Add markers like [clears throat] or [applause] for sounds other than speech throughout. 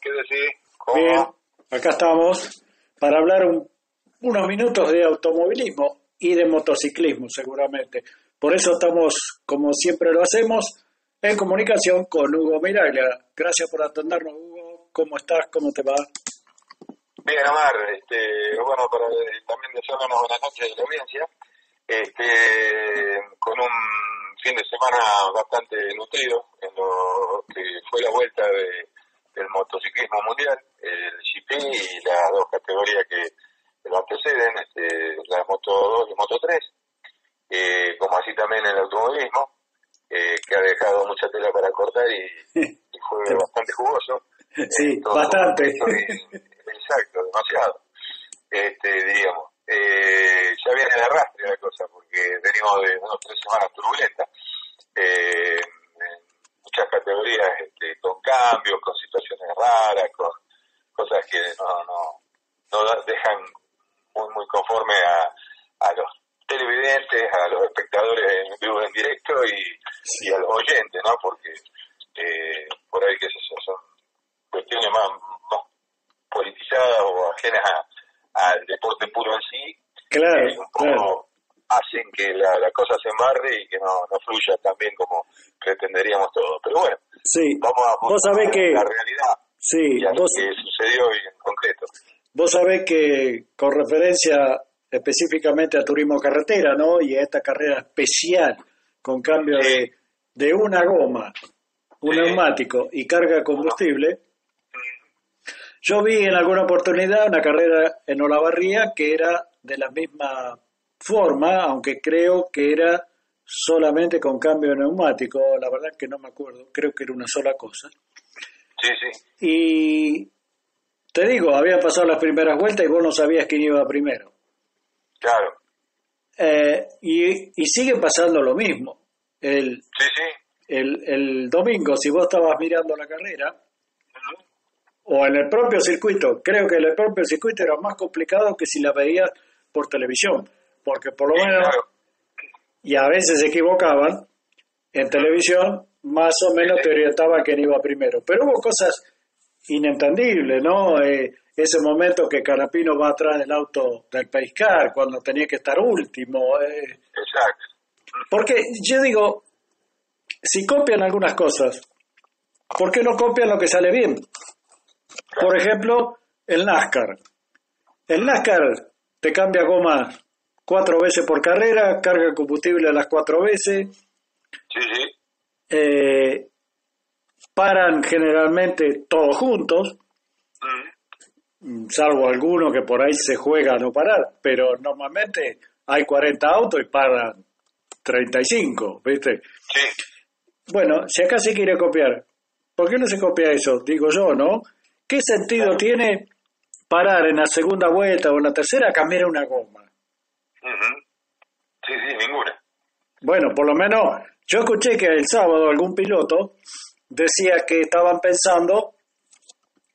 ¿qué decís? Bien, acá estamos para hablar unos minutos de automovilismo y de motociclismo seguramente. Por eso estamos, como siempre lo hacemos, en comunicación con Hugo Miraglia. Gracias por atendernos, Hugo. ¿Cómo estás? ¿Cómo te va? Bien, Omar. Este, bueno, para también desearle una buena noche a la audiencia. Este, con un fin de semana bastante nutrido en lo que fue la vuelta de, del motociclismo mundial, el GP y las dos categorías que lo anteceden, este, la Moto 2 y Moto 3, eh, como así también el automovilismo, eh, que ha dejado mucha tela para cortar y, fue bastante jugoso. [laughs] Sí, bastante. exacto, demasiado, este, diríamos. Eh, ya viene de arrastre la cosa, porque venimos de unas tres semanas turbulentas. Eh, muchas categorías este, con cambios, con situaciones raras, con cosas que no, no, no dejan muy, muy conforme a, a los televidentes, a los espectadores en vivo en directo y, a los oyentes, ¿no? Porque eh, por ahí que son cuestiones más, más politizadas o ajenas al deporte puro en sí, claro, un poco hacen que la, la, cosa se embarre y que no, no fluya tan bien como pretenderíamos todos. Pero bueno, sí. vamos a vos sabés que la realidad sí, y a vos, lo que sucedió hoy en concreto. Vos sabés que con referencia específicamente a turismo carretera, ¿no? Y a esta carrera especial con cambio de, de una goma, un neumático y carga de combustible, yo vi en alguna oportunidad una carrera en Olavarría que era de la misma forma, aunque creo que era solamente con cambio de neumático, la verdad que no me acuerdo, creo que era una sola cosa. Sí, sí. Y te digo, había pasado las primeras vueltas y vos no sabías quién iba primero. Claro. Eh, y, y sigue pasando lo mismo. El, sí, sí. El, el domingo, si vos estabas mirando la carrera, o en el propio circuito, creo que en el propio circuito era más complicado que si la veías por televisión, porque por lo menos, y a veces se equivocaban, en televisión más o menos te orientaba quién iba primero, pero hubo cosas inentendibles, ¿no? Eh, ese momento que Carapino va atrás del auto del Paiscar cuando tenía que estar último. Eh. Exacto. Porque yo digo, si copian algunas cosas, ¿por qué no copian lo que sale bien? Por ejemplo, el NASCAR. El NASCAR te cambia goma cuatro veces por carrera, carga combustible a las cuatro veces. Sí, sí. Eh, paran generalmente todos juntos, mm. salvo alguno que por ahí se juega a no parar, pero normalmente hay 40 autos y paran 35, ¿viste? Sí. Bueno, si acá se quiere copiar, ¿por qué no se copia eso? Digo yo, ¿no? ¿Qué sentido tiene parar en la segunda vuelta o en la tercera a cambiar una goma? Sí, sí, ninguna. Bueno, por lo menos yo escuché que el sábado algún piloto decía que estaban pensando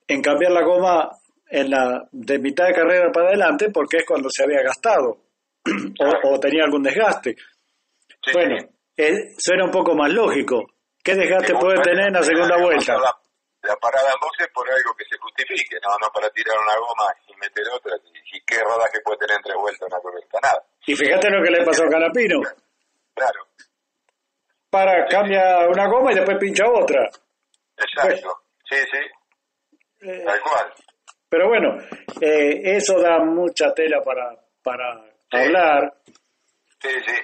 en cambiar la goma en la de mitad de carrera para adelante porque es cuando se había gastado [clears throat] o, tenía algún desgaste. bueno, eh, suena un poco más lógico. ¿Qué desgaste puede tener en la segunda vuelta? La, parada en boxe por algo que se justifique, no, no para tirar una goma y meter otra. ¿Y qué rodaje puede tener entre vueltas una vuelta? Nada. Y fíjate lo que le pasó a Canapino. Claro. Para, cambia una goma y después pincha otra. Exacto, sí, sí. Eh, Tal cual. Pero bueno, eh, eso da mucha tela para, para hablar. Sí, sí.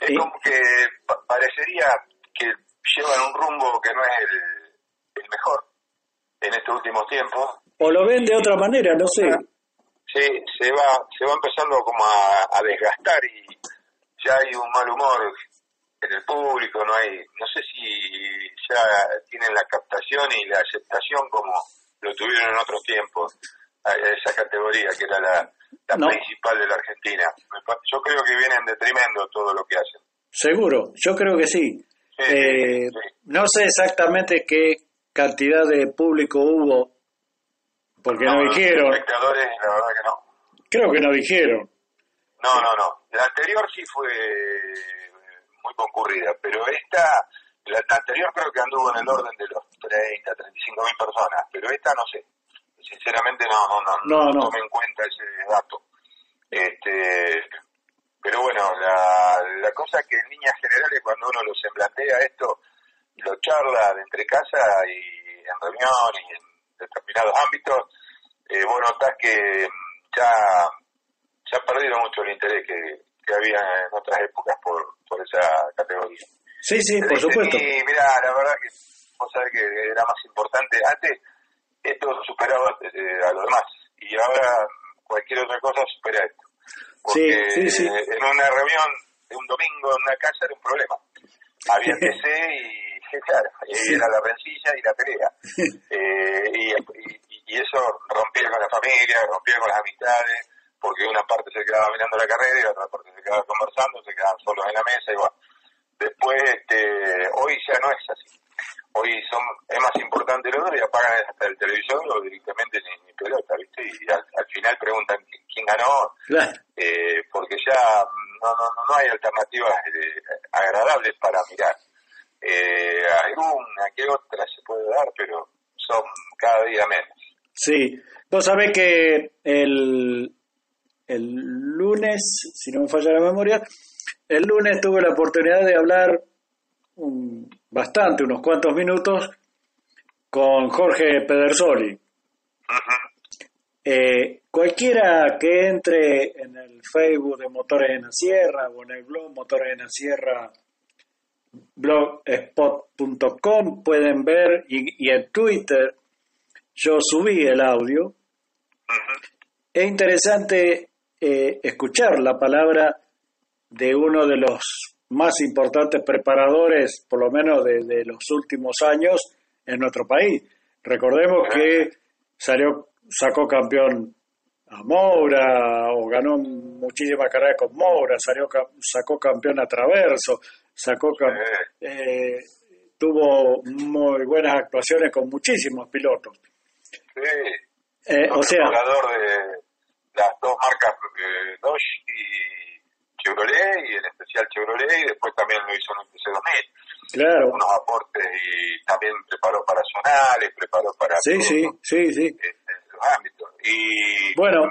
Es como que parecería que llevan un rumbo que no es el, mejor en estos últimos tiempos. O lo ven de otra manera, no sé. Sí, se va, se va empezando como a, a desgastar y ya hay un mal humor en el público, no hay, no sé si ya tienen la captación y la aceptación como lo tuvieron en otros tiempos, esa categoría que era la, principal de la Argentina. Yo creo que viene en detrimento todo lo que hacen. Seguro, yo creo que sí. Eh, no sé exactamente qué cantidad de público hubo, porque no, dijeron. espectadores, la verdad que no. Creo que no dijeron. No, no, no. La anterior sí fue muy concurrida, pero esta, la, anterior creo que anduvo en el orden de los 30, 35 mil personas, pero esta no sé. Sinceramente no, no, no, no, tomé en cuenta ese dato. Este, pero bueno, la, la cosa que en líneas generales cuando uno lo se plantea esto, lo charla de entre casa y en reunión y en determinados ámbitos, eh, vos notás que ya, ya perdieron mucho el interés que, que había en otras épocas por, por esa categoría. Sí, sí, por supuesto. Y mira, la verdad que vos sabés que era más importante. Antes esto superaba eh, a lo demás y ahora cualquier otra cosa supera esto. Porque sí, sí, sí. en una reunión de un domingo en una casa era un problema. Había [laughs] PC y, claro, era la rencilla [laughs] y la pelea. eh, y, y, eso rompía con la familia, rompía con las amistades, porque una parte se quedaba mirando la carrera y la otra parte se quedaba conversando, se quedaban solos en la mesa y bueno. Después, este, hoy ya no es así. Hoy son, es más importante el otro y apagan hasta el televisor o directamente ni, pelota, ¿viste? Y al, final preguntan quién ganó, eh, porque ya no, no, no hay alternativas eh, agradables para mirar. Eh, alguna que otra se puede dar, pero son cada día menos. Sí, vos sabés que el, el lunes, si no me falla la memoria, el lunes tuve la oportunidad de hablar bastante, unos cuantos minutos, con Jorge Pedersoli. Eh, cualquiera que entre en el Facebook de Motores en la Sierra o en el blog Motores en la Sierra blogspot.com pueden ver y, en Twitter yo subí el audio. Es interesante eh, escuchar la palabra de uno de los más importantes preparadores, por lo menos de, los últimos años, en nuestro país. Recordemos que salió, sacó campeón a Moura, o ganó muchísimas carreras con Moura, salió, sacó campeón a Traverso, sacó eh, tuvo muy buenas actuaciones con muchísimos pilotos. Eh, o sea, de las dos marcas eh, Dodge y Chevrolet, y en especial Chevrolet, y después también lo hizo en el TC2000. Claro. Unos aportes y también preparó para zonales, preparó para. Sí, sí, sí, sí. En, los ámbitos. Y. Bueno,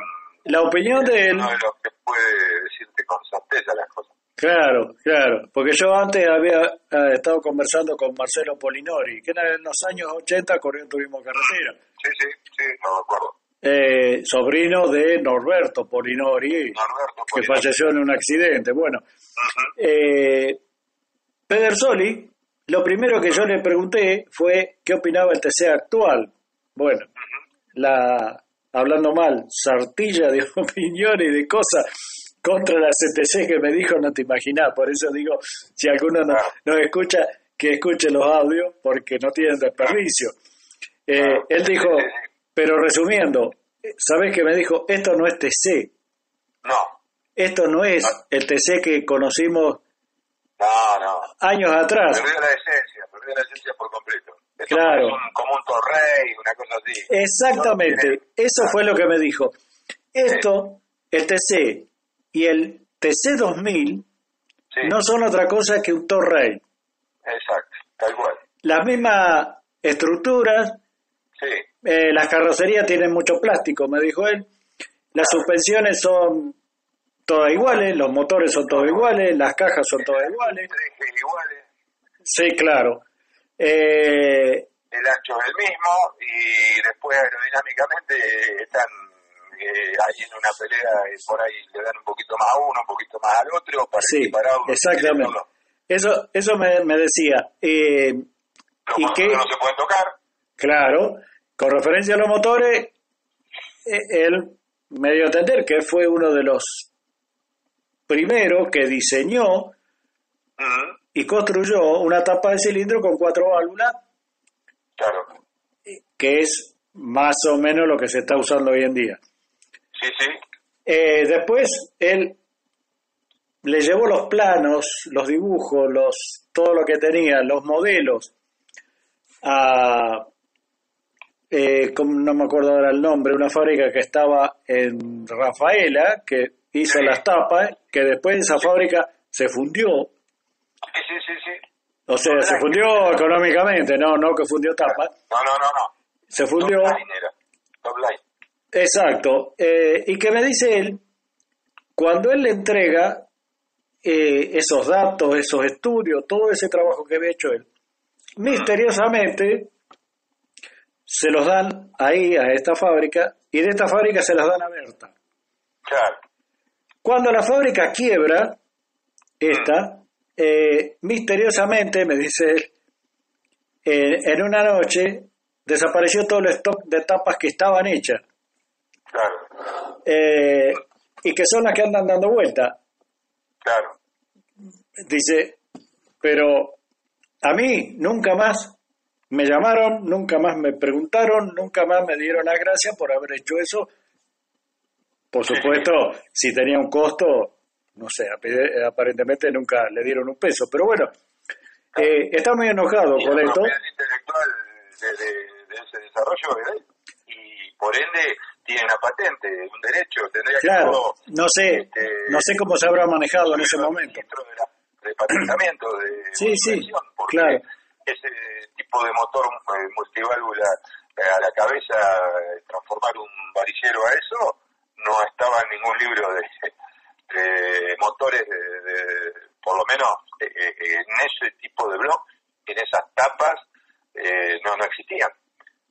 la opinión de él. Uno de los que puede decirte con certeza las cosas. Claro, claro, porque yo antes había eh, estado conversando con Marcelo Polinori, que en los años 80 corrió en turismo carretera. Sí, sí, sí, no me acuerdo eh, sobrino de Norberto Polinori, que falleció en un accidente. Bueno, eh, Pedersoli, lo primero que yo le pregunté fue qué opinaba el TC actual. Bueno, la hablando mal, sartilla de [laughs] opiniones y de cosas contra la CTC que me dijo, no te imaginas. Por eso digo, si alguno nos no escucha, que escuche los audios, porque no tienen desperdicio. Eh, él dijo, pero resumiendo, ¿sabes qué me dijo? Esto no es TC. No. Esto no es el TC que conocimos no, no. años atrás. Perdió la esencia, perdió la esencia por completo. claro. como un torrey, una cosa así. Exactamente, eso fue lo que me dijo. Esto, el TC y el TC 2000 no son otra cosa que un torrey. Exacto, tal cual. Las mismas estructuras, Sí. Eh, las carrocerías tienen mucho plástico, me dijo él. Las suspensiones son todas iguales, los motores son todos iguales, las cajas son todas iguales. iguales. Sí, claro. Eh, el ancho es el mismo y después aerodinámicamente están eh, ahí en una pelea por ahí le dan un poquito más a uno, un poquito más al otro para sí, Exactamente. Eso, eso me, me decía. Eh, y que no se pueden tocar. Claro, con referencia a los motores, eh, él me dio a entender que fue uno de los primeros que diseñó y construyó una tapa de cilindro con cuatro válvulas, claro. que es más o menos lo que se está usando hoy en día. Sí, sí. Eh, después él le llevó los planos, los dibujos, los todo lo que tenía, los modelos a eh, no me acuerdo ahora el nombre, una fábrica que estaba en Rafaela, que hizo las tapas, que después esa fábrica se fundió. Sí, sí, sí, O sea, se fundió económicamente, no, no que fundió tapa. No, no, no, no. Se fundió. Top. Top line. Exacto. Eh, y que me dice él, cuando él le entrega eh, esos datos, esos estudios, todo ese trabajo que había hecho él, misteriosamente se los dan ahí a esta fábrica y de esta fábrica se las dan a Berta. Claro. Cuando la fábrica quiebra, esta, eh, misteriosamente, me dice él, eh, en una noche desapareció todo el stock de tapas que estaban hechas Claro. eh, y que son las que andan dando vuelta. Claro. Dice, pero a mí nunca más me llamaron, nunca más me preguntaron, nunca más me dieron las gracias por haber hecho eso. Por supuesto, si tenía un costo, no sé, ap- aparentemente nunca le dieron un peso. Pero bueno, eh, está muy enojado Y con la esto. intelectual de, de- de ese desarrollo es de él. Y por ende tiene una patente, un derecho, tendría que Claro, todo, no sé, este, no sé cómo se habrá manejado en ese momento. de, la- de patentamiento [clears throat] de Sí, sí, porque claro. ese tipo de motor eh, multiválvula eh, a la cabeza, eh, transformar un varillero a eso, no estaba en ningún libro de, [laughs] de motores, de, de- por lo menos en ese tipo de blog, en esas tapas, eh, no, no existían.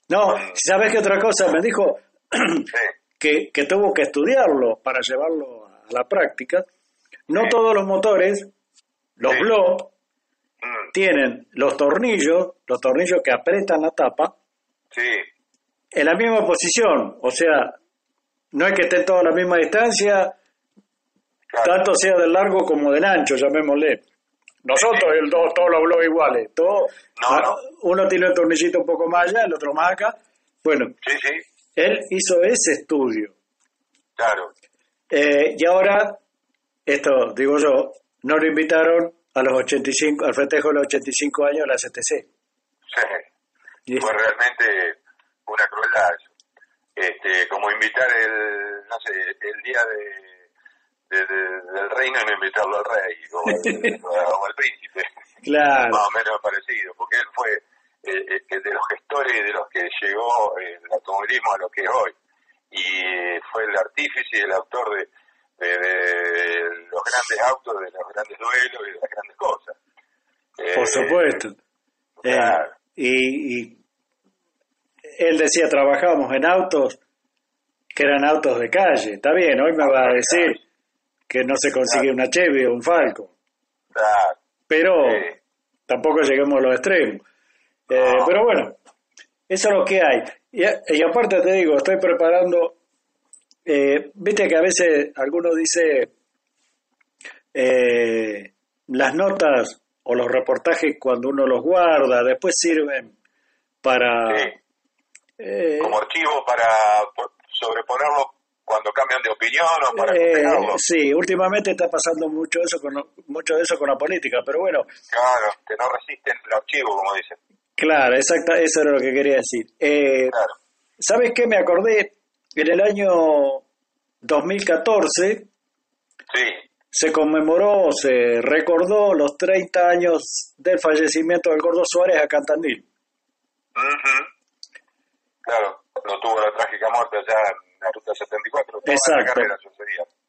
No, ¿sabes qué otra cosa? Me dijo [clears throat] que, que tuvo que estudiarlo para llevarlo a la práctica. No Sí. todos los motores, los Sí. Mm, tienen los tornillos, los tornillos que apretan la tapa, sí, en la misma posición. O sea, no es que estén todos a la misma distancia, claro. tanto sea del largo como del ancho, llamémosle. Nosotros, el dos, todos los blogs iguales. Todo, No, no. Uno tiene el tornillito un poco más allá, el otro más acá. Bueno, Sí, sí, él hizo ese estudio. claro. Eh, y ahora, esto digo yo, no lo invitaron a los 85, al festejo de los 85 años de la CTC. Sí. Fue realmente una crueldad este como invitar el no sé el día de, de- de- del reino y no invitarlo al rey o al, [laughs] o al príncipe Claro, más o menos parecido porque él fue el de los gestores de los que llegó el automovilismo a lo que es hoy. Y fue el artífice y el autor de, de- de los grandes autos de los grandes duelos y de las grandes cosas. Por Eh, supuesto. Eh, y, y él decía, trabajamos en autos que eran autos de calle. Está bien, hoy me va a decir que no se consigue una Chevy o un Falcon, claro, pero tampoco lleguemos a los extremos. Eh. Pero bueno, eso es lo que hay. Y, y aparte te digo, estoy preparando, eh, viste que a veces alguno dice eh, las notas o los reportajes cuando uno los guarda, después sirven para... Sí. eh, como archivo para po- sobreponerlo cuando cambian de opinión o para eh, sí, últimamente está pasando mucho eso con mucho de eso con la política, pero bueno, Claro, que no resisten el archivo, como dicen. Claro, exacta, eso era lo que quería decir. Eh, Claro. ¿Sabes qué? Me acordé, en el año 2014 Sí, se conmemoró, se recordó los 30 años del fallecimiento del Gordo Suárez a Cantandil. claro, lo tuvo la trágica muerte allá en la ruta 74. toda la Exacto. carrera.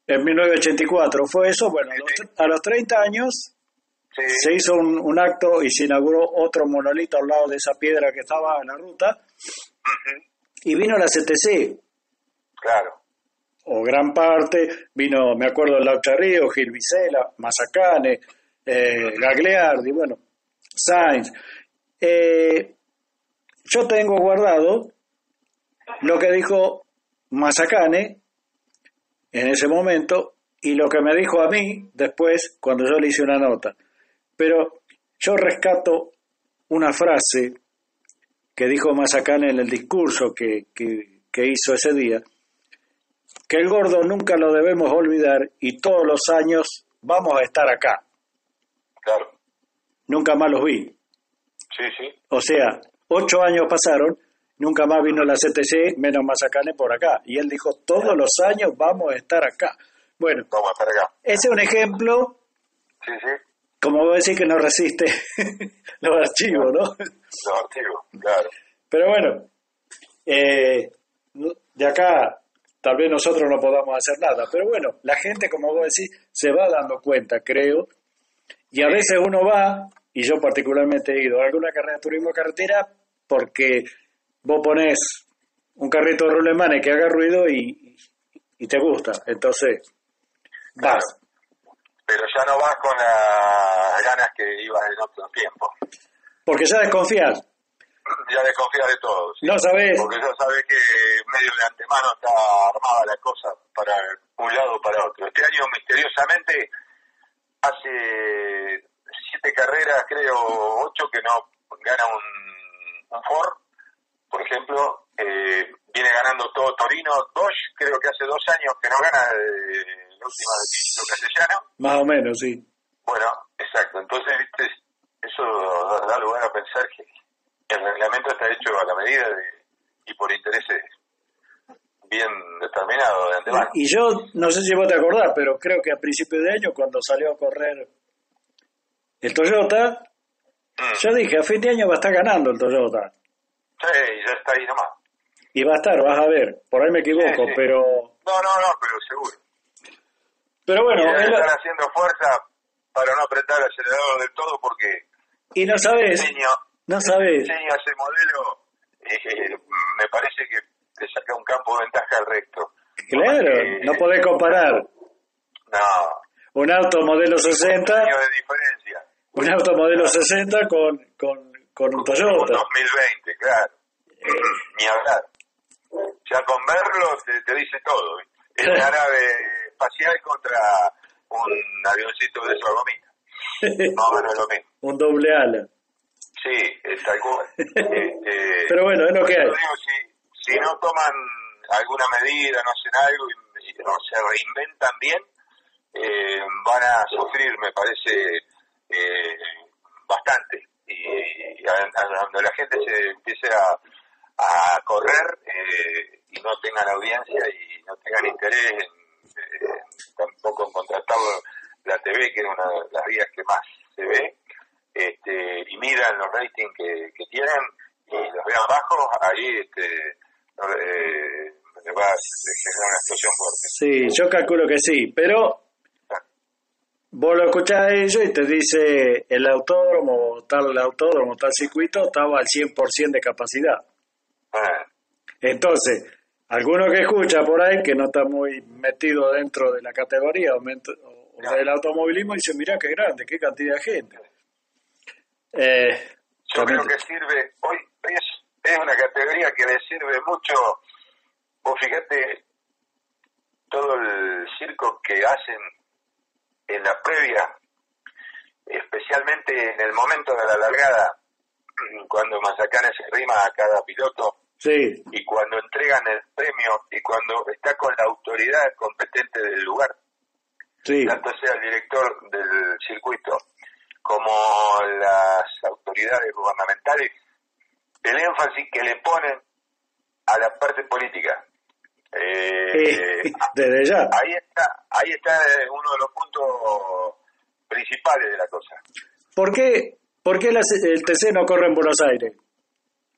En 1984 fue eso, bueno, a los, a los 30 años Sí, se hizo un, un acto y se inauguró otro monolito al lado de esa piedra que estaba en la ruta. Y vino la CTC, claro, o gran parte, vino, me acuerdo, Laucha Río, Gil Vicela, Mazacane, eh, Gagliardi, bueno, Sainz. Eh, yo tengo guardado lo que dijo Mazacane en ese momento y lo que me dijo a mí después cuando yo le hice una nota. Pero yo rescato una frase que dijo Mazacane en el discurso que, que- que hizo ese día, que el gordo nunca lo debemos olvidar y todos los años vamos a estar acá. claro. Nunca más los vi. Sí, sí, O sea, ocho años pasaron, nunca más vino la CTC, menos Mazacane por acá. Y él dijo, todos los años vamos a estar acá. Bueno, vamos a estar acá. ese es un ejemplo Sí, sí, como vos decís que no resiste [laughs] los archivos, ¿no? Los archivos, claro. Pero bueno, eh, de acá tal vez nosotros no podamos hacer nada, pero bueno, la gente, como vos decís, se va dando cuenta, creo, y a veces uno va, y yo particularmente he ido a alguna carrera de turismo carretera, porque vos pones un carrito de rulemanes que haga ruido y, y te gusta, entonces vas. Pero ya no vas con las ganas que ibas en otro tiempo. Porque ya desconfías ya desconfía de todo. No sabes. Porque ya sabes que medio de antemano está armada la cosa para un lado o para otro. Este año, misteriosamente, hace siete carreras, creo, ocho, que no gana un, un Ford, por ejemplo. Eh, viene ganando todo Torino. Dodge, creo que hace dos años que no gana eh, última de Castellano. Más o menos, sí. Bueno, exacto. Entonces, ¿viste? eso da lugar a pensar que el reglamento está hecho a la medida y por intereses bien determinados de antemano. Y yo, no sé si vos te acordás, pero creo que a principios de año, cuando salió a correr el Toyota, mm. yo dije, a fin de año va a estar ganando el Toyota. Sí, ya está ahí nomás. Y va a estar, vas a ver, por ahí me equivoco, pero... No, no, no, pero seguro. Pero bueno... Y están haciendo fuerza para no apretar el acelerador del todo porque... Y no sabes... No sabes. Diseño ese modelo, eh, me parece que le saca un campo de ventaja al resto. Claro, no podés comparar. No. Un auto modelo 60. Un año de diferencia. Un auto modelo 60 con, con, con un Toyota. 2020, claro. Ni hablar. Ya con verlo te, dice todo. Una nave [laughs] espacial contra un avioncito de su Más o menos lo mismo. Un doble ala. Sí, tal cual. este, [laughs] Pero bueno, es lo que hay. si, si no toman alguna medida, no hacen algo y, no se reinventan bien, eh, van a sufrir, me parece, eh, bastante. Y, cuando la gente se empiece a, a correr eh, y no tengan audiencia y no tengan interés en, tampoco en contratar la TV, que es una de las vías que más se ve, este, y miran los ratings que, que tienen y los vean bajos, ahí este, eh, va a generar una explosión fuerte. Sí, yo calculo que sí, pero vos lo escuchás a ellos y te dice el autódromo, tal autódromo, tal circuito, estaba al 100% de capacidad. Ah. Entonces, alguno que escucha por ahí que no está muy metido dentro de la categoría o, del automovilismo dice, mira qué grande, qué cantidad de gente. Eh, Yo creo que sirve, hoy es, es una categoría que le sirve mucho, vos fíjate todo el circo que hacen en la previa, especialmente en el momento de la largada, cuando Mazacanes se rima a cada piloto, sí. y cuando entregan el premio, y cuando está con la autoridad competente del lugar, sí. tanto sea el director del circuito como las autoridades gubernamentales, el énfasis que le ponen a la parte política. Eh, desde ya. Ahí está, ahí está uno de los puntos principales de la cosa. ¿Por qué, por qué el TC no corre en Buenos Aires?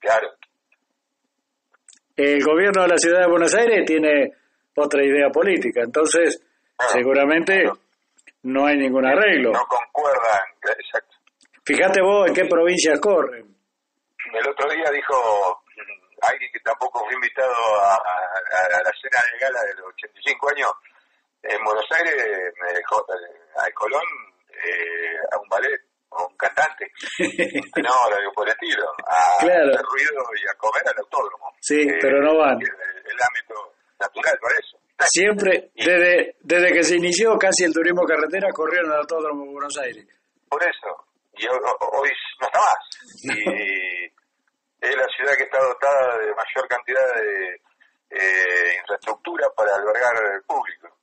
Claro. El gobierno de la ciudad de Buenos Aires tiene otra idea política, entonces seguramente no hay ningún arreglo. No concuerdan, exacto. Fíjate vos en qué provincia corren. El otro día dijo alguien que tampoco fue invitado a, la cena de gala de los 85 años en Buenos Aires, me dejó al Colón eh, a un ballet un cantante. [laughs] no, lo por el estilo. A hacer ruido y a comer al autódromo. Sí, pero no van. el ámbito natural para eso. Siempre, desde, desde que se inició casi el turismo carretera, corrieron al Autódromo de Buenos Aires. Por eso, y hoy, no está más. Y [laughs] es la ciudad que está dotada de mayor cantidad de eh, infraestructura para albergar al público.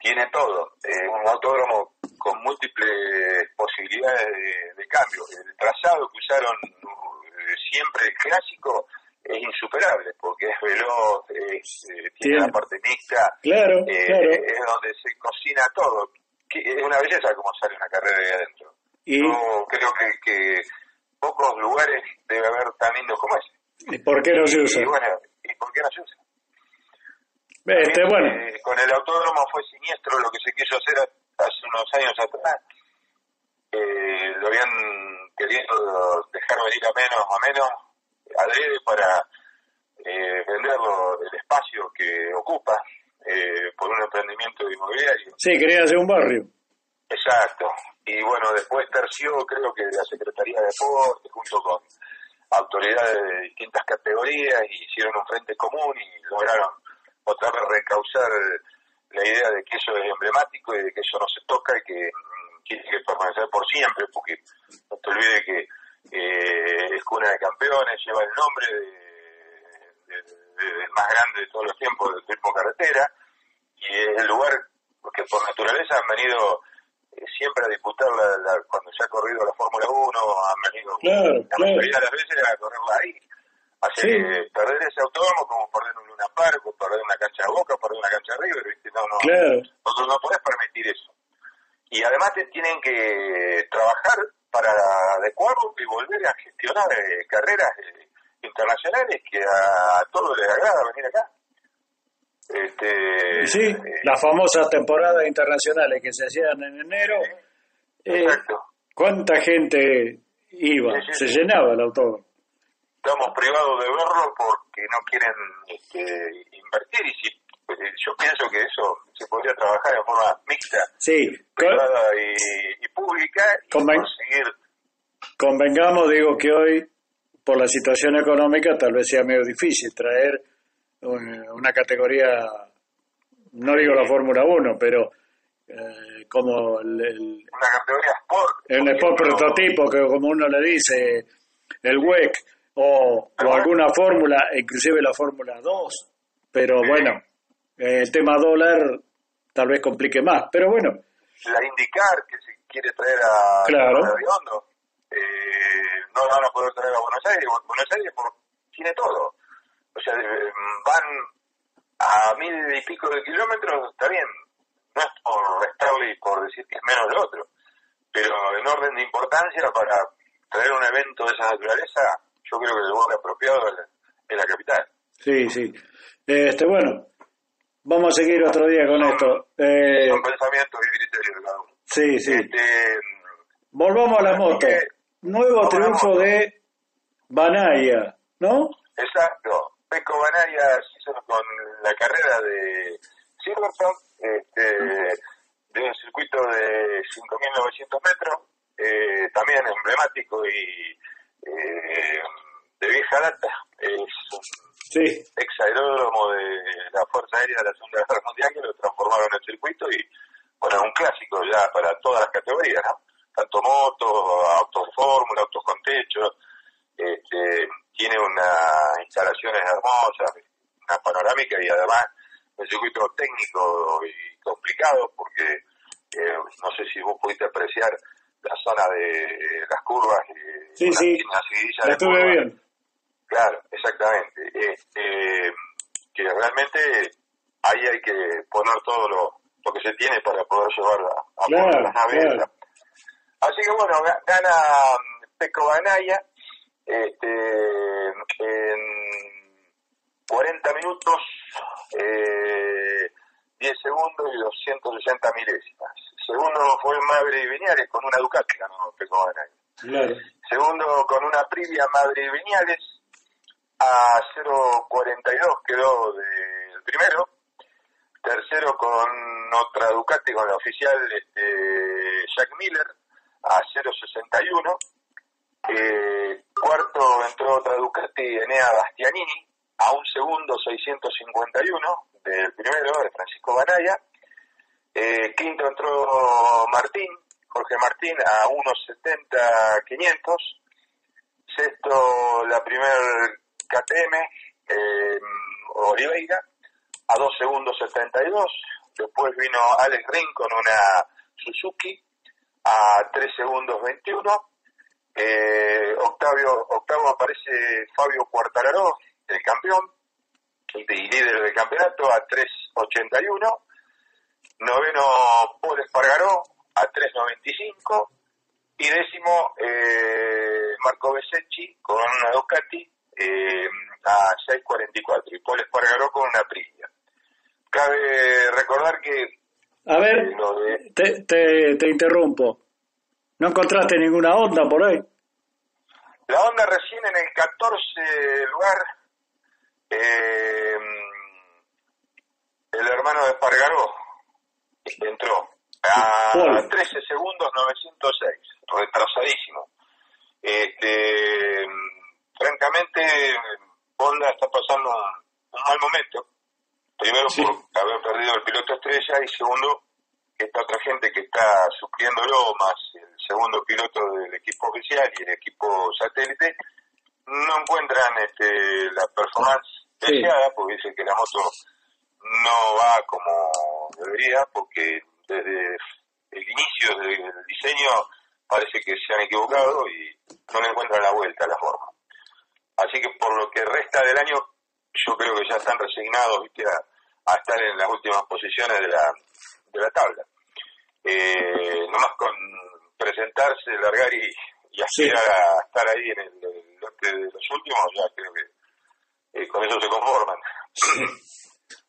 Tiene todo, eh, un autódromo con múltiples posibilidades de, de cambio. El trazado que usaron eh, siempre clásico es insuperable porque es veloz, eh, tiene la parte mixta, claro, eh, claro. es donde se cocina todo. es una belleza como sale una carrera ahí adentro. Y... Yo creo que, que pocos lugares debe haber tan lindos como ese. ¿Y por qué no se usa? Y bueno, ¿y por qué no se usa? Este, bueno. Eh, con el autódromo fue siniestro lo que se quiso hacer hace unos años atrás. Eh, lo habían querido dejar venir a menos a menos adrede para eh, vender el espacio que ocupa eh, por un emprendimiento inmobiliario. Sí, quería hacer un barrio. Exacto. Y bueno, después terció, creo que la Secretaría de Deporte, junto con autoridades de distintas categorías, y hicieron un frente común y lograron otra vez recausar la idea de que eso es emblemático y de que eso no se toca y que mm, tiene que permanecer por siempre, porque no te olvides que eh, es cuna de campeones, lleva el nombre del más grande de todos los tiempos del turismo carretera y es el lugar que por naturaleza han venido eh, siempre a disputar la, cuando se ha corrido la Fórmula 1, han venido la mayoría de las veces a correrla ahí. Así que perder ese autódromo como perder un Luna Park, perder una cancha de Boca, perder una cancha de River, No, no, no, no podés permitir eso. Y además te tienen que trabajar para adecuarlo y volver a gestionar eh, carreras eh, internacionales que a, todos les agrada venir acá. Este, sí, eh, las famosas temporadas internacionales que se hacían en enero. exacto. ¿Cuánta gente iba? se llenaba el autódromo estamos privados de verlo porque no quieren este, invertir y si yo pienso que eso se podría trabajar de forma mixta, sí, privada y, pública y conseguir. Convengamos, digo que hoy por la situación económica tal vez sea medio difícil traer una categoría, no digo la Fórmula 1, pero eh, como el, una categoría sport, el sport prototipo que como uno le dice, el WEC o, o alguna fórmula, inclusive la Fórmula 2, pero bueno, el tema dólar tal vez complique más, pero bueno. La indicar que se quiere traer a claro. eh, no van a poder traer a Buenos Aires, Buenos Aires tiene todo, o sea, van a mil y pico de kilómetros, está bien, no es por restarle y por decir que es menos del otro, pero en orden de importancia para traer un evento de esa naturaleza, yo creo que el lugar apropiado es la, capital. Sí, sí. Este, bueno, vamos a seguir otro día con esto. Eh, son pensamientos y criterios cada uno. Sí, sí. Este, Volvamos a la moto. Nuevo triunfo de Banaya, ¿no? Exacto. Peco Banaya se hizo con la carrera de Silverstone, este, de un circuito de 5.900 metros, eh, también emblemático y eh, de vieja data, es un sí. ex aeródromo de la Fuerza Aérea de la Segunda Guerra Mundial que lo transformaron en circuito y bueno, un clásico ya para todas las categorías, ¿no? Tanto motos, autos de fórmula, autos con techo, este, tiene unas instalaciones hermosas, una panorámica y además un circuito técnico y complicado porque eh, no sé si vos pudiste apreciar la zona de las curvas. sí, sí, la estuve bien. Claro, exactamente. Este, que realmente ahí hay que poner todo lo, lo que se tiene para poder llevar a, a las naves. Así que bueno, gana Peco Banaya este, en 40 minutos, eh, 10 segundos y 260 milésimas. Segundo fue Madre Viñales con una Ducati, ganó Peco Claro. Segundo con una Privia Madre Viñales a 0.42 quedó del primero. Tercero con otra Ducati, con la oficial este, Jack Miller a 0.61. Eh, cuarto entró otra Ducati Enea Bastianini a un segundo 651 del primero, de Francisco Banaya. Eh, quinto entró Martín, Jorge Martín, a 1.70.500. Sexto, la primer KTM, eh, Oliveira, a 2 segundos 72. Después vino Alex Ring con una Suzuki, a 3 segundos 21. Eh, Octavio, octavo aparece Fabio Cuartararo, el campeón y líder del campeonato, a 3.81. Noveno, Paul Espargaró a 3.95. Y décimo, eh, Marco Besecchi con una Ducati eh, a 6.44 y Paul Espargaró con una Aprilia. Cabe recordar que... A ver, te, te, te interrumpo. ¿No encontraste ninguna onda por ahí? La onda recién en el 14 lugar, eh, el hermano de Espargaró entró a 13 segundos 906, retrasadísimo. Este, francamente, Honda está pasando un, mal momento. Primero por haber perdido el piloto estrella y segundo, esta otra gente que está supliéndolo, más el segundo piloto del equipo oficial y el equipo satélite, no encuentran este, la performance deseada, porque dicen que la moto no va como debería, porque desde el inicio del diseño parece que se han equivocado y no le encuentran la vuelta a la forma. Así que por lo que resta del año, yo creo que ya están resignados A, estar en las últimas posiciones de la, de la tabla. Eh, nomás con presentarse, largar y, y aspirar a estar ahí en el, lote de los últimos, ya creo que eh, con eso se conforman. [clears throat]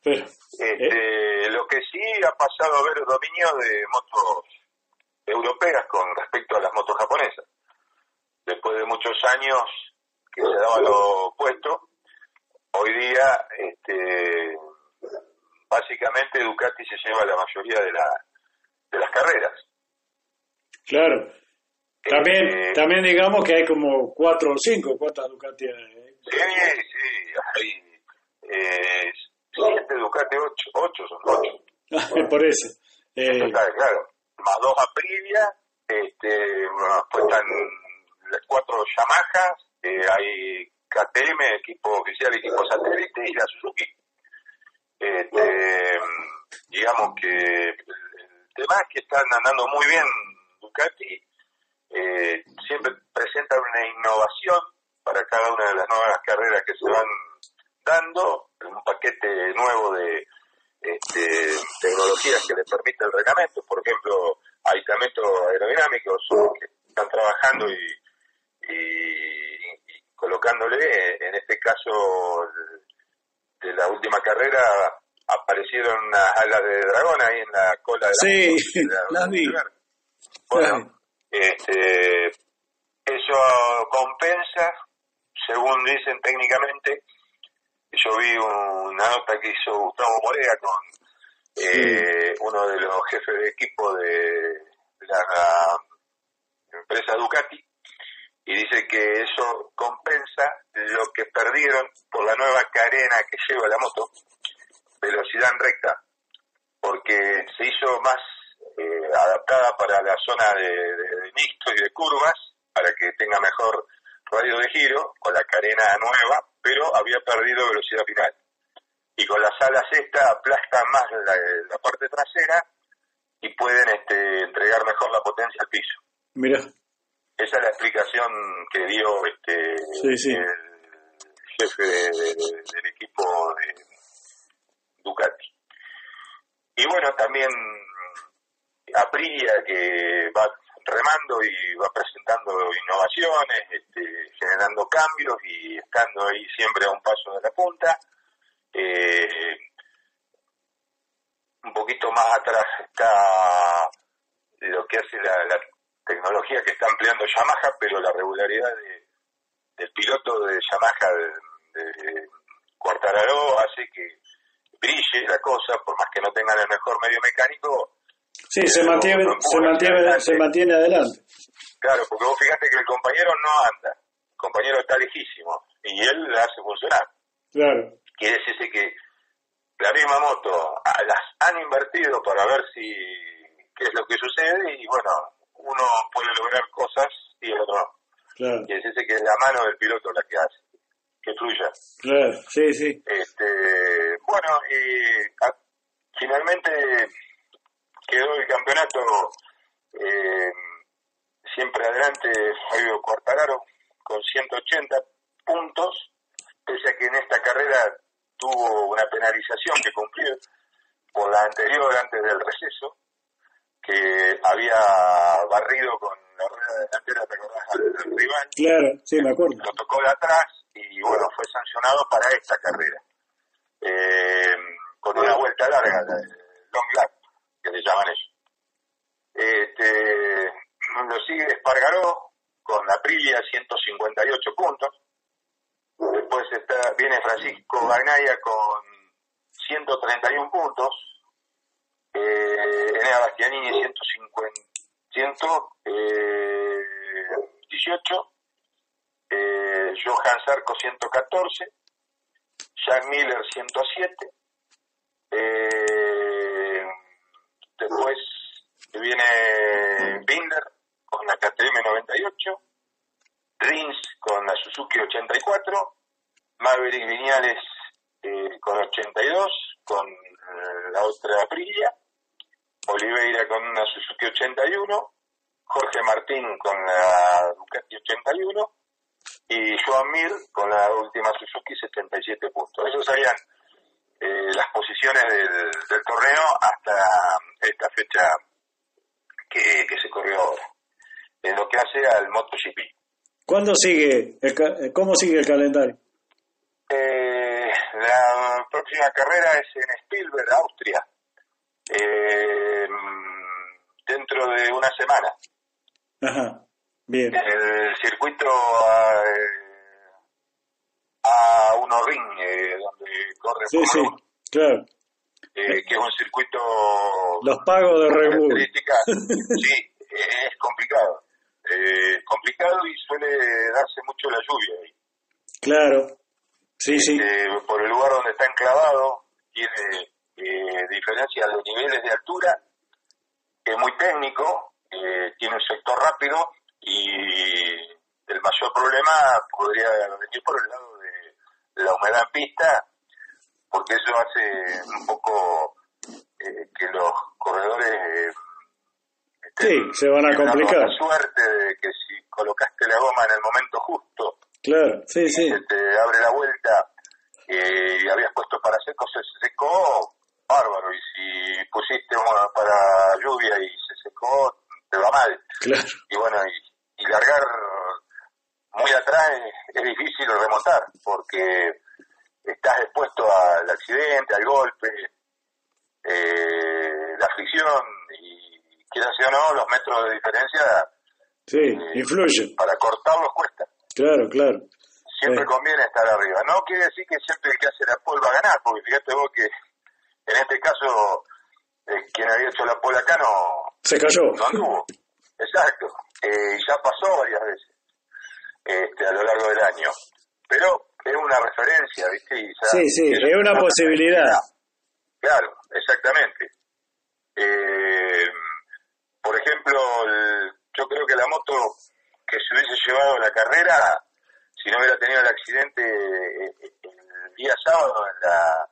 este, eh. Lo que sí ha pasado a ver dominio de motos europeas con respecto a las motos japonesas. Después de muchos años que se daba lo opuesto, hoy día este, básicamente Ducati se lleva la mayoría de, la, de las carreras. Claro. También, este, también digamos que hay como cuatro o cinco, ¿cuántas Ducati hay? Sí, sí, hay eh, siete Ducati, ocho, ocho son ocho. [laughs] Por eso. Eh, claro, más dos Aprilia, este, pues están las cuatro Yamaha, eh, hay KTM, equipo oficial, equipo satélite y la Suzuki. Este, digamos que el tema es que están andando muy bien Ducati, eh, siempre presentan una innovación para cada una de las nuevas carreras que se van dando, un paquete nuevo de este, tecnologías que le permiten el reglamento, por ejemplo, aislamientos aerodinámicos que están trabajando y, colocándole, en este caso de la última carrera, aparecieron unas alas de dragón ahí en la cola de la, sí, la, [laughs] Bueno, este, eso compensa, según dicen técnicamente, yo vi una nota que hizo Gustavo Morea con eh, uno de los jefes de equipo de la, empresa Ducati y dice que eso compensa lo que perdieron por la nueva carena que lleva la moto, velocidad en recta, porque se hizo más eh, adaptada para la zona de, de, mixto y de curvas, para que tenga mejor radio de giro, con la carena nueva, pero había perdido velocidad final. Y con las alas esta aplastan más la, parte trasera y pueden este, entregar mejor la potencia al piso. Mira. Esa es la explicación que dio este el jefe del equipo de Ducati. Y bueno, también Aprilia que va remando y va presentando innovaciones, este, generando cambios y estando ahí siempre a un paso de la punta. Eh, un poquito más atrás está lo que hace la, tecnología que está empleando Yamaha, pero la regularidad del piloto de Yamaha de, de hace que brille la cosa, por más que no tengan el mejor medio mecánico, Sí, se mantiene, se, mantiene, se mantiene adelante. Claro, porque vos fíjate que el compañero no anda, el compañero está lejísimo y él la hace funcionar. Claro. Quiere decirse que la misma moto las han invertido para ver si qué es lo que sucede y bueno, uno puede lograr cosas y el otro no. Claro. Quiere decirse que es la mano del piloto la que hace, que fluya. Claro, sí, sí. Este, bueno, y finalmente quedó el campeonato eh, siempre adelante Fabio Cuartararo con 180 puntos, pese a que en esta carrera tuvo una penalización que cumplir por la anterior antes del receso, que había barrido con la rueda delantera, ¿te acordás? Al, rival. Claro, sí, me acuerdo. Lo tocó de atrás y bueno, fue sancionado para esta carrera. Eh, con una vuelta larga, long lap, que le llaman ellos. Este, lo sigue Espargaró con la Aprilia 158 puntos. Después está, viene Francisco Bagnaya con 131 puntos. Eh, Enea Bastianini 150, 118. Eh, Johan Sarco 114. Jack Miller 107. Eh, después viene Binder con la KTM 98, Rins con la Suzuki 84, Maverick Viñales eh, con 82, con la otra Aprilia, Oliveira con una Suzuki 81, Jorge Martín con la Ducati 81 y Joan Mir con la última Suzuki 77 puntos. Esos serían eh, las posiciones del, del, torneo hasta esta fecha que, que, se corrió ahora, en lo que hace al MotoGP. ¿Cuándo sigue? El, ¿Cómo sigue el calendario? Eh, la próxima carrera es en Spielberg, Austria, eh, dentro de una semana. Ajá, bien. El circuito eh, a uno ring, eh, donde corre sí, sí, claro. Eh, que es un circuito... Los pagos de Red Bull. [laughs] sí, es complicado. Eh, complicado y suele darse mucho la lluvia ahí. Claro, sí, sí. Este, por el lugar donde está enclavado, tiene eh, diferencias de niveles de altura, es muy técnico, eh, tiene un sector rápido y el mayor problema podría venir por el lado de la humedad en pista, porque eso hace un poco eh, que los corredores eh, sí, se van a complicar. La suerte de que si colocaste la goma en el momento justo, claro, sí, sí. se te abre la vuelta eh, y habías puesto para seco, se secó, bárbaro. Y si pusiste para lluvia y se secó, te va mal. Claro. Y bueno, y, y largar muy atrás es, es difícil remontar, porque estás expuesto al accidente, al golpe, eh, la fricción y quieras o no, los metros de diferencia sí, eh, influyen. Para cortarlos cuesta. Claro, claro. Siempre Sí. conviene estar arriba. No quiere decir que siempre el que hace la pole va a ganar, porque fíjate vos que en este caso eh, quien había hecho la pole acá no, Se cayó. no anduvo. [laughs] Exacto. Eh, ya pasó varias veces este, a lo largo del año. Pero es una referencia, ¿viste? Y ya- Sí, sí, es una posibilidad. Claro, exactamente. Eh, por ejemplo, el- yo creo que la moto que se hubiese llevado la carrera, si no hubiera tenido el accidente eh, el día sábado en la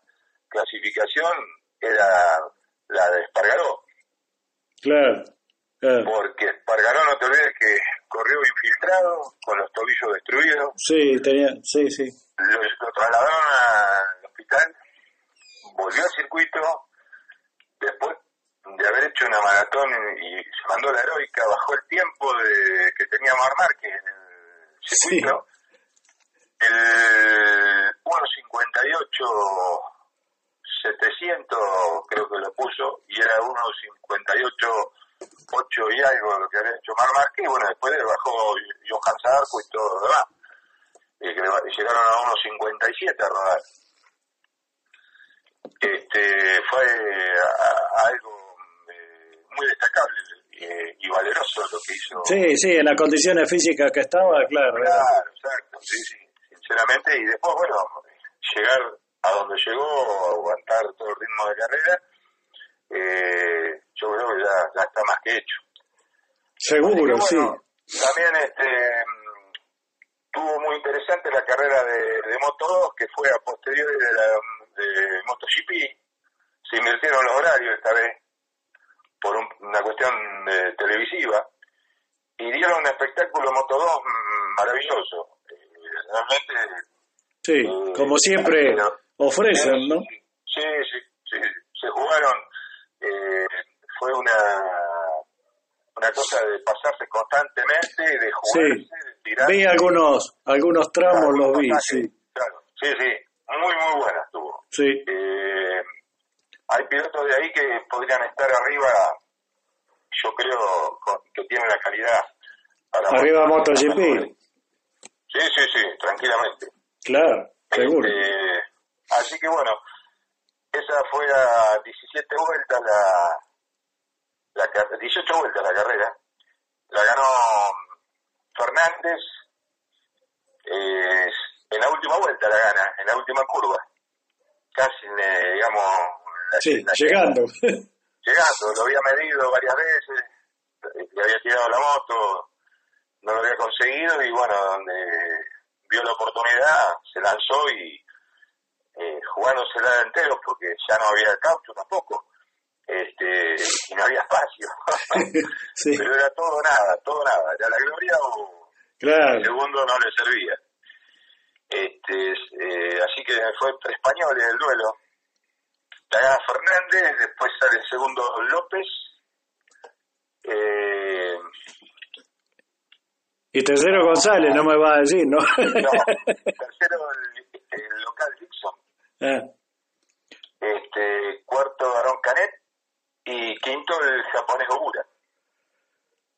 clasificación, era la de Espargaró. Claro, claro. Porque Espargaró, no te olvides que corrió infiltrado, con los tobillos destruidos, Sí, tenía, sí, sí. lo, lo trasladaron al hospital, volvió al circuito, después de haber hecho una maratón y se mandó la heroica, bajó el tiempo de que tenía Mar Márquez en el circuito, el 1.58 700 creo que lo puso y era 1.58 8 y algo lo que había hecho Mar Márquez y bueno después le bajó Johan Zarco y todo lo demás. Y que le- llegaron a 1.57 a rodar. Este fue a- a algo eh, muy destacable eh, y valeroso lo que hizo Sí, sí, en las condiciones físicas que estaba, claro. era- Claro, exacto, sí, sí, sinceramente, y después, bueno, llegar a donde llegó, aguantar todo el ritmo de carrera, eh, yo creo que ya, ya está más que hecho. Seguro, sí. También este, mm, tuvo muy interesante la carrera de, de Moto 2, que fue a posteriori de, la, de MotoGP, se invirtieron los horarios esta vez, por un- una cuestión eh, televisiva, y dieron un espectáculo Moto 2 mm, maravilloso. Eh, realmente. Sí, eh, como siempre ofrecen, ¿no? Sí, sí, sí. Se jugaron. eh, fue una una cosa de pasarse constantemente, de jugarse, Sí. de tirar. Vi algunos, algunos tramos, los vi, sí. Claro, sí, sí, muy, muy buena estuvo. Sí, Eh, hay pilotos de ahí que podrían estar arriba, yo creo que tienen la calidad para arriba MotoGP, Sí, sí, sí, tranquilamente. claro, seguro. Este, así que bueno, esa fue a 17 vueltas la, la car- 18 vueltas la carrera. La ganó Fernández. eh, en la última vuelta la gana, en la última curva. Casi, eh, digamos, la- Sí, la- llegando. llegando, lo había medido varias veces, le había tirado la moto, no lo había conseguido y bueno, donde vio la oportunidad se lanzó y eh, jugándosela entero porque ya no había caucho tampoco este y no había espacio [laughs] sí, pero era todo nada todo nada era la gloria o claro. el segundo no le servía este eh, así que fue entre españoles el duelo la gana Fernández después sale el segundo López eh, Y tercero González, no me va a decir, ¿no? no, [laughs] tercero el, el local Dixon Ah, este cuarto Aaron Canet y quinto el japonés Ogura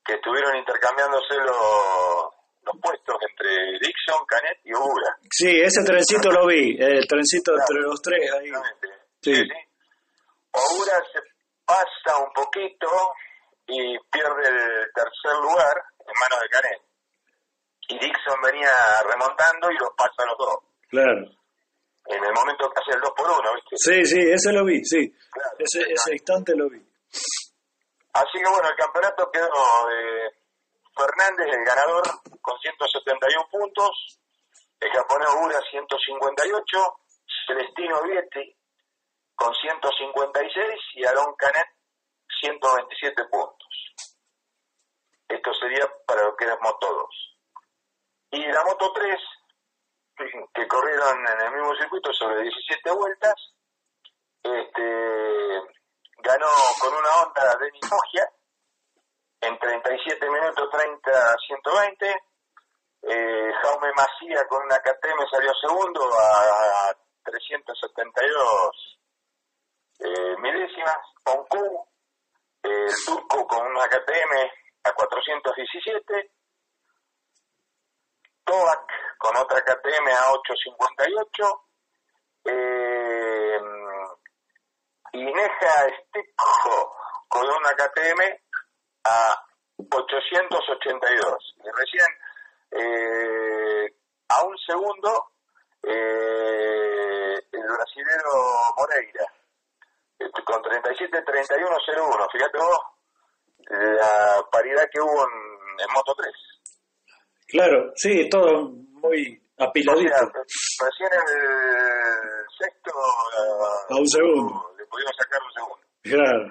que estuvieron intercambiándose los, los puestos entre Dixon, Canet y Ogura sí, ese trencito lo vi, el trencito entre los tres ahí. Exactamente. Sí. Ogura se pasa un poquito y pierde el tercer lugar en manos de Canet y Dixon venía remontando y los pasa a los dos Claro. en el momento que hacía el 2 por 1 ¿viste? Sí, sí, ese lo vi, sí. Claro, Ese, ese instante lo vi. Así que bueno, el campeonato quedó de Fernández, el ganador, con 171 puntos, el japonés Ogura 158, Celestino Vietti con 156 y Aaron Canet 127 puntos. Esto sería para lo que eran Moto 2. Y la Moto 3, que corrieron en el mismo circuito sobre 17 vueltas, este, ganó con una onda de Nifogia en 37 minutos 30 a 120. Eh, Jaume Macía con una KTM salió segundo a 372 eh, milésimas. Onku, eh, el turco con una KTM a 417. Toak con otra KTM a 858. Eh, Ineja Stickjo con una KTM a 882. Y recién, eh, a un segundo, eh, el brasilero Moreira, con 37-31-01. Fíjate vos la paridad que hubo en, en Moto 3. Claro, sí, todo muy O apiladito. sea, recién en el sexto A un segundo. le pudimos sacar un segundo. Claro.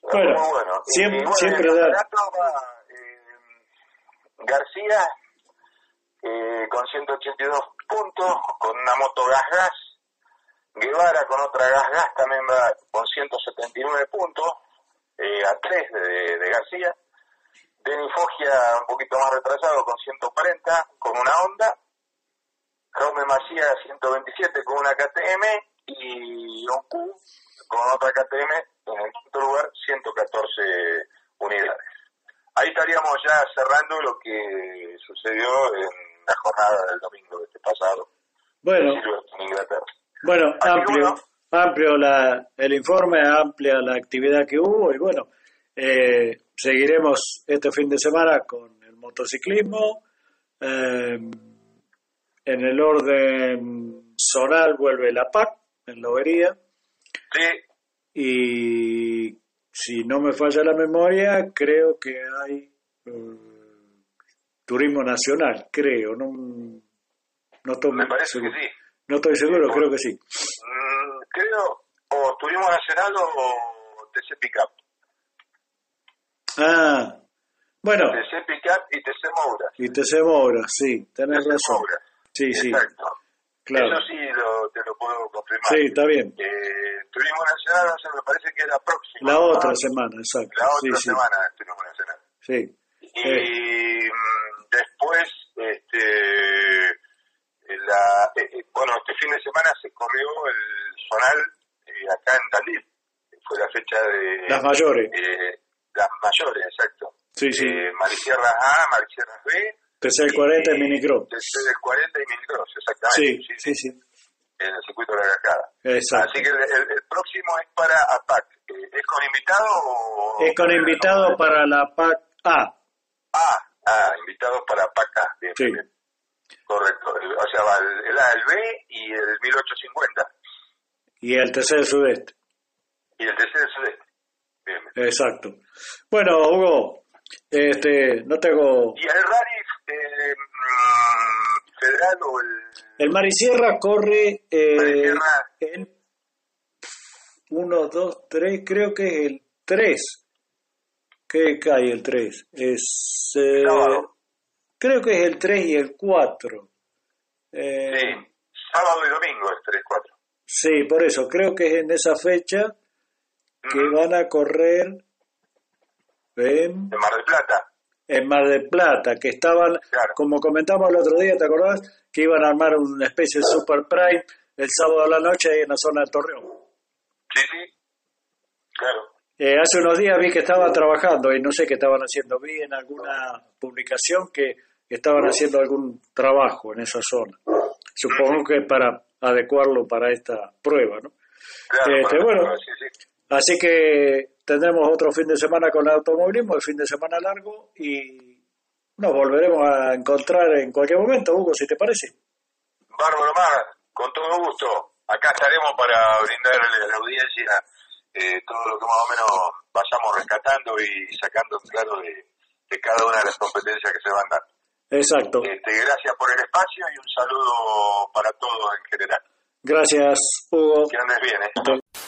Bueno, Muy bueno. siempre- Y, bueno, siempre da- va, eh, García eh, con 182 puntos, con una moto gas gas. Guevara con otra gas gas también va con 179 puntos, eh, a 3 de, de García. Denis Foggia un poquito más retrasado con 140, con una Honda. Jaume Macía 127 con una KTM y Onku con otra KTM en el quinto lugar 114 unidades. Ahí estaríamos ya cerrando lo que sucedió en la jornada del domingo de este pasado Bueno, en Inglaterra. Bueno, [laughs] Así amplio, bueno. amplio la, el informe, amplia la actividad que hubo y bueno, eh, seguiremos este fin de semana con el motociclismo. eh, en el orden zonal vuelve la PAC en Lobería Sí, y si no me falla la memoria, creo que hay eh, turismo nacional, creo, no, no estoy me parece que sí. No estoy seguro, creo que sí. Mm, creo o Turismo Nacional o TC Pickup. Ah, bueno, TC Pickup y TC Moura. y te se Mora, sí, tenés TC razón. Moura. Sí, sí, Exacto. claro. Eso sí lo, te lo puedo confirmar. Sí, está bien. Eh, Turismo Nacional, o sea, me parece que es la próxima. La otra semana, exacto. La otra sí, semana de Turismo Nacional. Sí. Y Eh. mm, después, este, la, eh, eh, bueno, este fin de semana se corrió el zonal eh, acá en Tandil. Fue la fecha de Las mayores. eh, las mayores, exacto. Sí, sí. Marisierras A, Marisierras B. Tercer 40 y minicross. Tercer del 40 y minicross, exactamente. Sí, sí, sí. En el circuito de la cascada. Exacto. Así que el, el- el próximo es para APAC. ¿Es con invitado o...? Es con invitado para la PAC A. Ah, ah, invitados para APAC A. Bien, Sí. bien. Correcto. El- O sea, va el, el A, el B y el 1850. y el tercer sudeste. Y el tercer del sudeste. Bien, bien. Exacto. Bueno, Hugo, este, no tengo... ¿Y el rally eh, federal o el...? El Marisierra corre eh, Marisierra. el 1, 2, 3, creo que es el 3. ¿Qué cae el 3? Es, eh, Sábado. Creo que es el 3 y el 4. Eh, Sí. Sábado y domingo es 3-4. sí, por eso, creo que es en esa fecha que van a correr en, De Mar del Plata. en Mar del Plata, que estaban, Claro. como comentamos el otro día, ¿te acordás? Que iban a armar una especie de Super Prime el sábado a la noche ahí en la zona de Torreón. Sí, sí. Claro. Eh, hace unos días vi que estaban trabajando y no sé qué estaban haciendo. Vi en alguna publicación que estaban haciendo algún trabajo en esa zona. Supongo que para adecuarlo para esta prueba, ¿no? Claro, Este, bueno. sí, sí. Así que tendremos otro fin de semana con el automovilismo, el fin de semana largo y nos volveremos a encontrar en cualquier momento, Hugo, si te parece. Bárbaro más, con todo gusto. Acá estaremos para brindarle a la audiencia eh, todo lo que más o menos vayamos rescatando y sacando en claro de, de cada una de las competencias que se van dando. Exacto. Este, gracias por el espacio y un saludo para todos en general. Gracias, Hugo. Que andes bien, ¿eh?